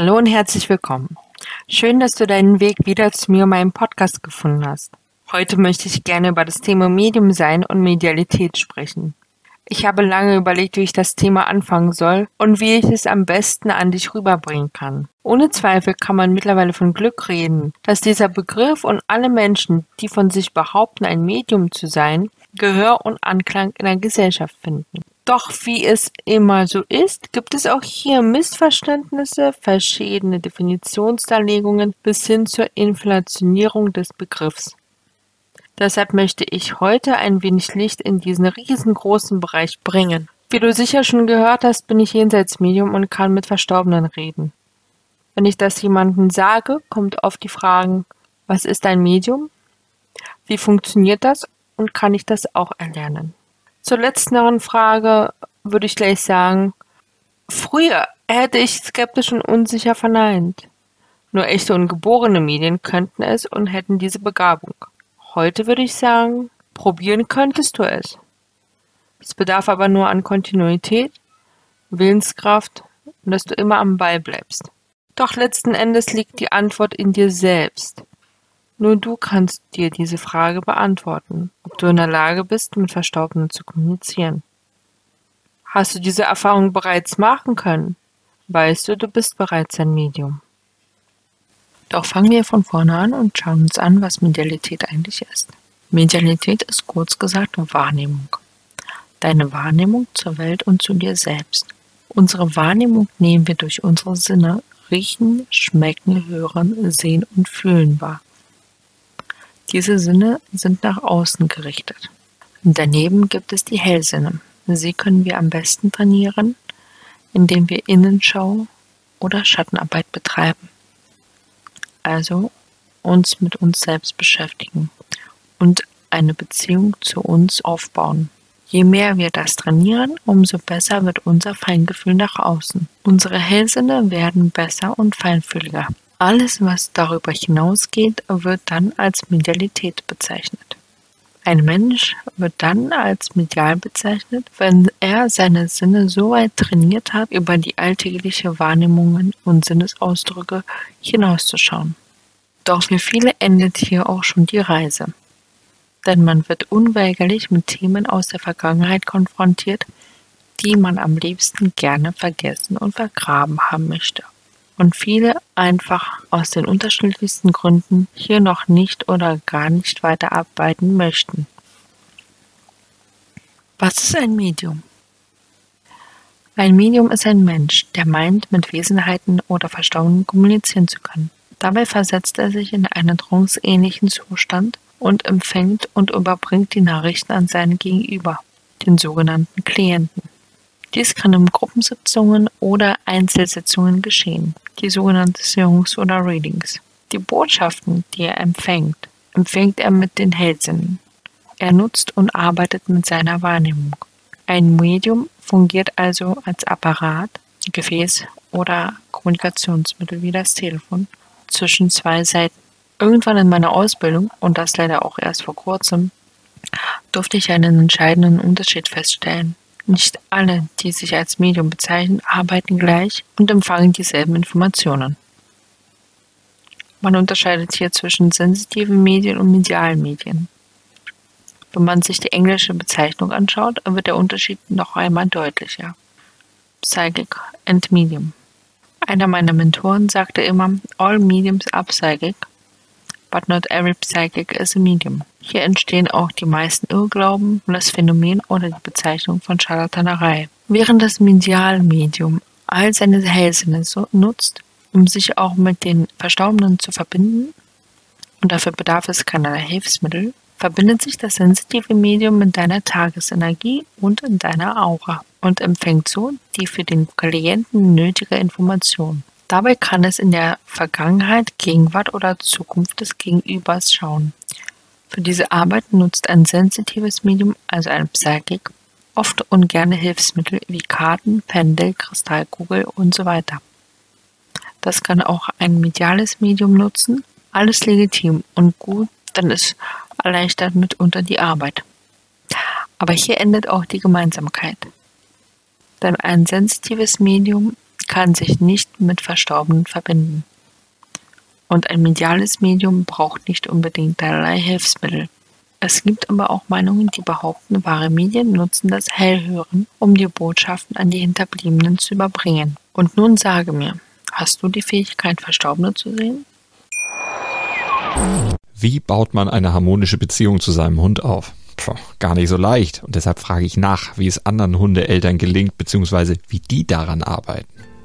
Hallo und herzlich willkommen. Schön, dass du deinen Weg wieder zu mir und meinem Podcast gefunden hast. Heute möchte ich gerne über das Thema Medium sein und Medialität sprechen. Ich habe lange überlegt, wie ich das Thema anfangen soll und wie ich es am besten an dich rüberbringen kann. Ohne Zweifel kann man mittlerweile von Glück reden, dass dieser Begriff und alle Menschen, die von sich behaupten, ein Medium zu sein, Gehör und Anklang in der Gesellschaft finden. Doch wie es immer so ist, gibt es auch hier Missverständnisse, verschiedene Definitionsdarlegungen bis hin zur Inflationierung des Begriffs. Deshalb möchte ich heute ein wenig Licht in diesen riesengroßen Bereich bringen. Wie du sicher schon gehört hast, bin ich Jenseitsmedium und kann mit Verstorbenen reden. Wenn ich das jemandem sage, kommt oft die Frage, was ist ein Medium? Wie funktioniert das und kann ich das auch erlernen? Zur letzteren Frage würde ich gleich sagen, früher hätte ich skeptisch und unsicher verneint. Nur echte und geborene Medien könnten es und hätten diese Begabung. Heute würde ich sagen, probieren könntest du es. Es bedarf aber nur an Kontinuität, Willenskraft und dass du immer am Ball bleibst. Doch letzten Endes liegt die Antwort in dir selbst. Nur du kannst dir diese Frage beantworten, ob du in der Lage bist, mit Verstorbenen zu kommunizieren. Hast du diese Erfahrung bereits machen können? Weißt du, du bist bereits ein Medium. Doch fangen wir von vorne an und schauen uns an, was Medialität eigentlich ist. Medialität ist kurz gesagt Wahrnehmung. Deine Wahrnehmung zur Welt und zu dir selbst. Unsere Wahrnehmung nehmen wir durch unsere Sinne riechen, schmecken, hören, sehen und fühlen wahr. Diese Sinne sind nach außen gerichtet. Daneben gibt es die Hellsinne. Sie können wir am besten trainieren, indem wir Innenschau oder Schattenarbeit betreiben also uns mit uns selbst beschäftigen und eine Beziehung zu uns aufbauen. Je mehr wir das trainieren, umso besser wird unser Feingefühl nach außen. Unsere Hellsinne werden besser und feinfühliger. Alles, was darüber hinausgeht, wird dann als Medialität bezeichnet. Ein Mensch wird dann als medial bezeichnet, wenn er seine Sinne so weit trainiert hat, über die alltägliche Wahrnehmungen und Sinnesausdrücke hinauszuschauen. Doch für viele endet hier auch schon die Reise. Denn man wird unweigerlich mit Themen aus der Vergangenheit konfrontiert, die man am liebsten gerne vergessen und vergraben haben möchte und viele einfach aus den unterschiedlichsten Gründen hier noch nicht oder gar nicht weiterarbeiten möchten. Was ist ein Medium? Ein Medium ist ein Mensch, der meint, mit Wesenheiten oder Verstorbenen kommunizieren zu können. Dabei versetzt er sich in einen tranceähnlichen Zustand und empfängt und überbringt die Nachrichten an seinen Gegenüber, den sogenannten Klienten. Dies kann in Gruppensitzungen oder Einzelsitzungen geschehen, die sogenannten Songs oder Readings. Die Botschaften, die er empfängt, empfängt er mit den Hellsinnen. Er nutzt und arbeitet mit seiner Wahrnehmung. Ein Medium fungiert also als Apparat, Gefäß oder Kommunikationsmittel wie das Telefon zwischen zwei Seiten. Irgendwann in meiner Ausbildung, und das leider auch erst vor kurzem, durfte ich einen entscheidenden Unterschied feststellen. Nicht alle, die sich als Medium bezeichnen, arbeiten gleich und empfangen dieselben Informationen. Man unterscheidet hier zwischen sensitiven Medien und medialen Medien. Wenn man sich die englische Bezeichnung anschaut, wird der Unterschied noch einmal deutlicher. Psychic and Medium. Einer meiner Mentoren sagte immer, all mediums are psychic, but not every psychic is a medium. Hier entstehen auch die meisten Irrglauben und das Phänomen oder die Bezeichnung von Scharlatanerei. Während das Medialmedium all seine Hellsinne so nutzt, um sich auch mit den Verstorbenen zu verbinden, und dafür bedarf es keinerlei Hilfsmittel, verbindet sich das sensitive Medium mit deiner Tagesenergie und in deiner Aura und empfängt so die für den Klienten nötige Information. Dabei kann es in der Vergangenheit, Gegenwart oder Zukunft des Gegenübers schauen. Für diese Arbeit nutzt ein sensitives Medium, also ein Psychic, oft ungerne Hilfsmittel wie Karten, Pendel, Kristallkugel und so weiter. Das kann auch ein mediales Medium nutzen, alles legitim und gut, denn es erleichtert mitunter die Arbeit. Aber hier endet auch die Gemeinsamkeit. Denn ein sensitives Medium kann sich nicht mit Verstorbenen verbinden. Und ein mediales Medium braucht nicht unbedingt allerlei Hilfsmittel. Es gibt aber auch Meinungen, die behaupten, wahre Medien nutzen das Hellhören, um die Botschaften an die Hinterbliebenen zu überbringen. Und nun sage mir, hast du die Fähigkeit, Verstorbene zu sehen? Wie baut man eine harmonische Beziehung zu seinem Hund auf? Puh, gar nicht so leicht. Und deshalb frage ich nach, wie es anderen Hundeeltern gelingt, beziehungsweise wie die daran arbeiten.